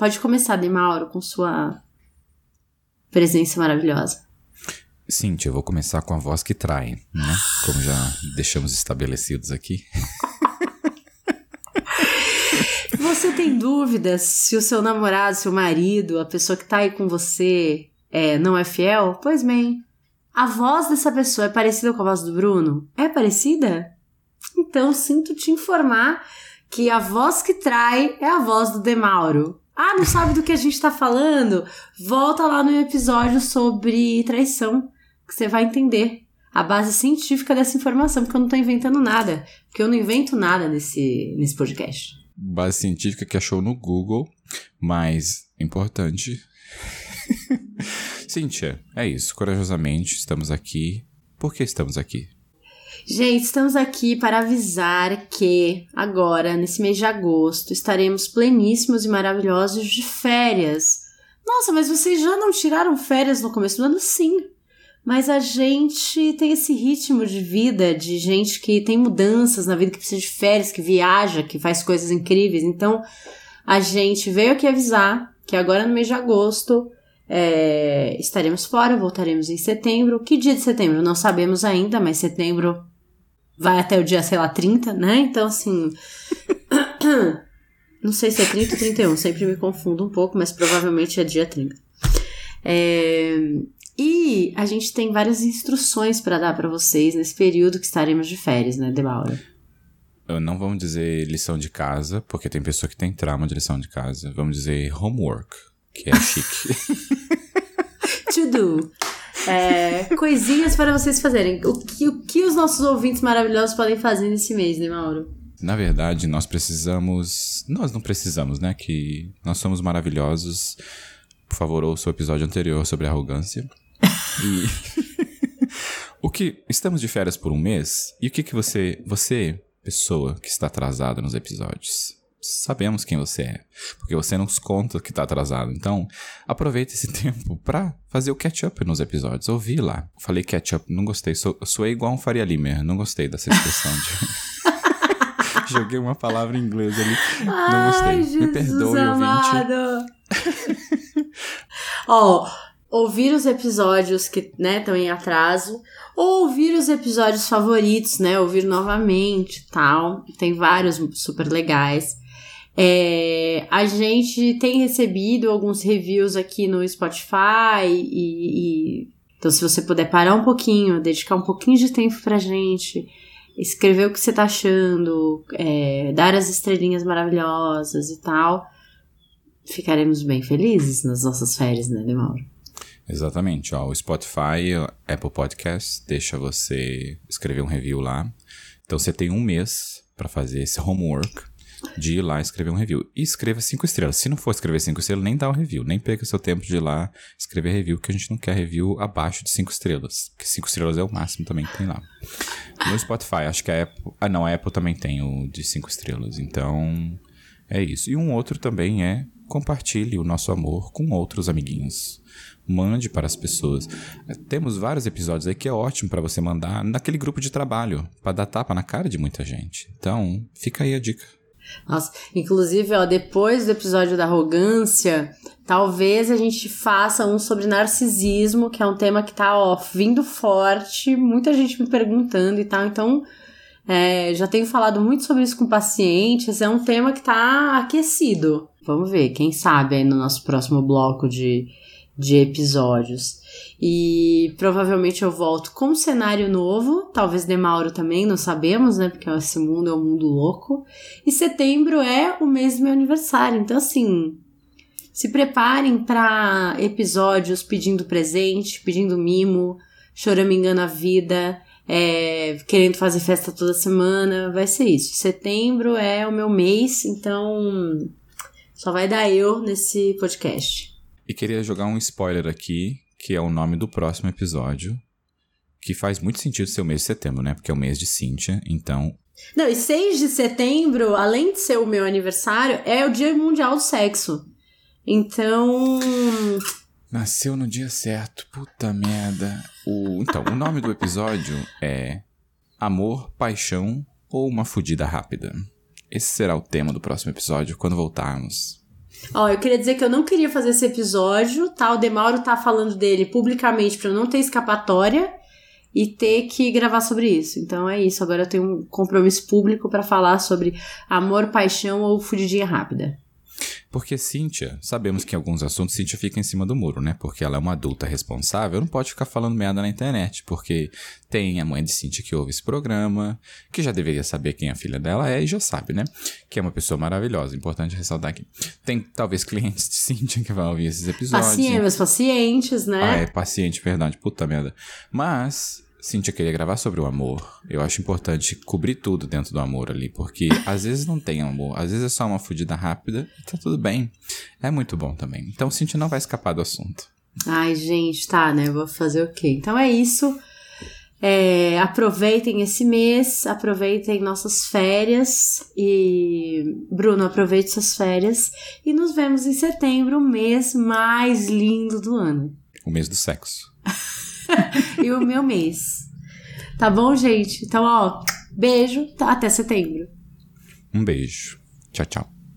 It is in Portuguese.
Pode começar, Demauro, com sua presença maravilhosa. Cíntia, eu vou começar com a voz que trai, né? Como já deixamos estabelecidos aqui. Você tem dúvidas se o seu namorado, seu marido, a pessoa que tá aí com você é, não é fiel? Pois bem, a voz dessa pessoa é parecida com a voz do Bruno? É parecida? Então sinto te informar que a voz que trai é a voz do Demauro. Ah, não sabe do que a gente tá falando? Volta lá no episódio sobre traição, que você vai entender a base científica dessa informação, porque eu não tô inventando nada. Porque eu não invento nada nesse, nesse podcast. Base científica que achou no Google, mas importante. Cíntia, é isso. Corajosamente estamos aqui. Por que estamos aqui? Gente, estamos aqui para avisar que agora, nesse mês de agosto, estaremos pleníssimos e maravilhosos de férias. Nossa, mas vocês já não tiraram férias no começo do ano? Sim. Mas a gente tem esse ritmo de vida de gente que tem mudanças na vida, que precisa de férias, que viaja, que faz coisas incríveis. Então, a gente veio aqui avisar que agora no mês de agosto é, estaremos fora, voltaremos em setembro. Que dia de setembro? Não sabemos ainda, mas setembro vai até o dia, sei lá, 30, né? Então, assim. não sei se é 30 ou 31, sempre me confundo um pouco, mas provavelmente é dia 30. É, e a gente tem várias instruções para dar para vocês nesse período que estaremos de férias, né, Debaura? Não vamos dizer lição de casa, porque tem pessoa que tem trauma de lição de casa. Vamos dizer homework, que é chique. to do. É, coisinhas para vocês fazerem. O que, o que os nossos ouvintes maravilhosos podem fazer nesse mês, né, Mauro? Na verdade, nós precisamos. Nós não precisamos, né? Que nós somos maravilhosos. Por favor, ouça o episódio anterior sobre arrogância. E o que estamos de férias por um mês e o que que você, você, pessoa que está atrasada nos episódios, sabemos quem você é, porque você nos conta que está atrasado. Então, aproveite esse tempo para fazer o catch-up nos episódios, ouvir lá. Falei catch-up, não gostei, sou, sou igual um Faria Limer, não gostei dessa expressão de... Joguei uma palavra em inglês ali. Não gostei. Ai, Me perdoe, amado. ouvinte. Ó, oh, ouvir os episódios que, né, estão em atraso, ou ouvir os episódios favoritos, né, ouvir novamente, tal. Tem vários super legais. É, a gente tem recebido alguns reviews aqui no Spotify e, e, então se você puder parar um pouquinho, dedicar um pouquinho de tempo pra gente, escrever o que você tá achando, é, dar as estrelinhas maravilhosas e tal, ficaremos bem felizes nas nossas férias, né, Demauro? Exatamente, ó, o Spotify, Apple Podcast, deixa você escrever um review lá. Então você tem um mês para fazer esse homework de ir lá escrever um review. E escreva cinco estrelas. Se não for escrever cinco estrelas, nem dá o um review. Nem perca seu tempo de ir lá escrever review, que a gente não quer review abaixo de cinco estrelas. Porque cinco estrelas é o máximo também que tem lá. No Spotify, acho que a Apple. Ah, não, a Apple também tem o de cinco estrelas. Então, é isso. E um outro também é compartilhe o nosso amor com outros amiguinhos. Mande para as pessoas. Temos vários episódios aí que é ótimo para você mandar naquele grupo de trabalho, para dar tapa na cara de muita gente. Então, fica aí a dica. Nossa, inclusive, ó, depois do episódio da arrogância, talvez a gente faça um sobre narcisismo, que é um tema que tá, ó, vindo forte, muita gente me perguntando e tal. Então, é, já tenho falado muito sobre isso com pacientes, é um tema que tá aquecido. Vamos ver, quem sabe aí no nosso próximo bloco de, de episódios. E provavelmente eu volto com um cenário novo, talvez Demauro também, não sabemos, né? Porque esse mundo é um mundo louco. E setembro é o mês do meu aniversário, então assim, se preparem para episódios pedindo presente, pedindo mimo, choramingando a vida, é, querendo fazer festa toda semana. Vai ser isso. Setembro é o meu mês, então só vai dar eu nesse podcast. E queria jogar um spoiler aqui que é o nome do próximo episódio, que faz muito sentido ser o mês de setembro, né? Porque é o mês de Cíntia, então. Não, e 6 de setembro, além de ser o meu aniversário, é o Dia Mundial do Sexo. Então. Nasceu no dia certo, puta merda. O, então, o nome do episódio é Amor, Paixão ou uma Fudida Rápida. Esse será o tema do próximo episódio quando voltarmos. Ó, eu queria dizer que eu não queria fazer esse episódio, tá? O Demauro tá falando dele publicamente pra eu não ter escapatória e ter que gravar sobre isso. Então é isso. Agora eu tenho um compromisso público para falar sobre amor, paixão ou fugidinha rápida. Porque Cíntia, sabemos que em alguns assuntos Cíntia fica em cima do muro, né? Porque ela é uma adulta responsável, não pode ficar falando merda na internet, porque tem a mãe de Cíntia que ouve esse programa, que já deveria saber quem a filha dela é e já sabe, né? Que é uma pessoa maravilhosa, importante ressaltar aqui. Tem talvez clientes de Cíntia que vão ouvir esses episódios. Pacientes, pacientes, né? Ah, é paciente, verdade, puta merda. Mas Cintia queria gravar sobre o amor. Eu acho importante cobrir tudo dentro do amor ali, porque às vezes não tem amor, às vezes é só uma fudida rápida e tá tudo bem. É muito bom também. Então Cintia não vai escapar do assunto. Ai, gente, tá, né? Vou fazer o quê? Então é isso. É, aproveitem esse mês, aproveitem nossas férias e Bruno, aproveite suas férias e nos vemos em setembro, o mês mais lindo do ano. O mês do sexo. e o meu mês. Tá bom, gente? Então, ó, beijo, até setembro. Um beijo. Tchau, tchau.